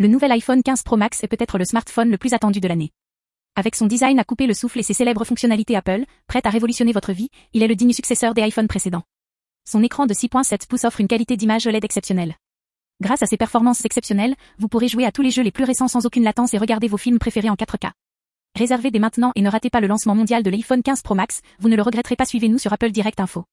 Le nouvel iPhone 15 Pro Max est peut-être le smartphone le plus attendu de l'année. Avec son design à couper le souffle et ses célèbres fonctionnalités Apple, prêt à révolutionner votre vie, il est le digne successeur des iPhones précédents. Son écran de 6.7 pouces offre une qualité d'image OLED exceptionnelle. Grâce à ses performances exceptionnelles, vous pourrez jouer à tous les jeux les plus récents sans aucune latence et regarder vos films préférés en 4K. Réservez dès maintenant et ne ratez pas le lancement mondial de l'iPhone 15 Pro Max, vous ne le regretterez pas suivez-nous sur Apple Direct Info.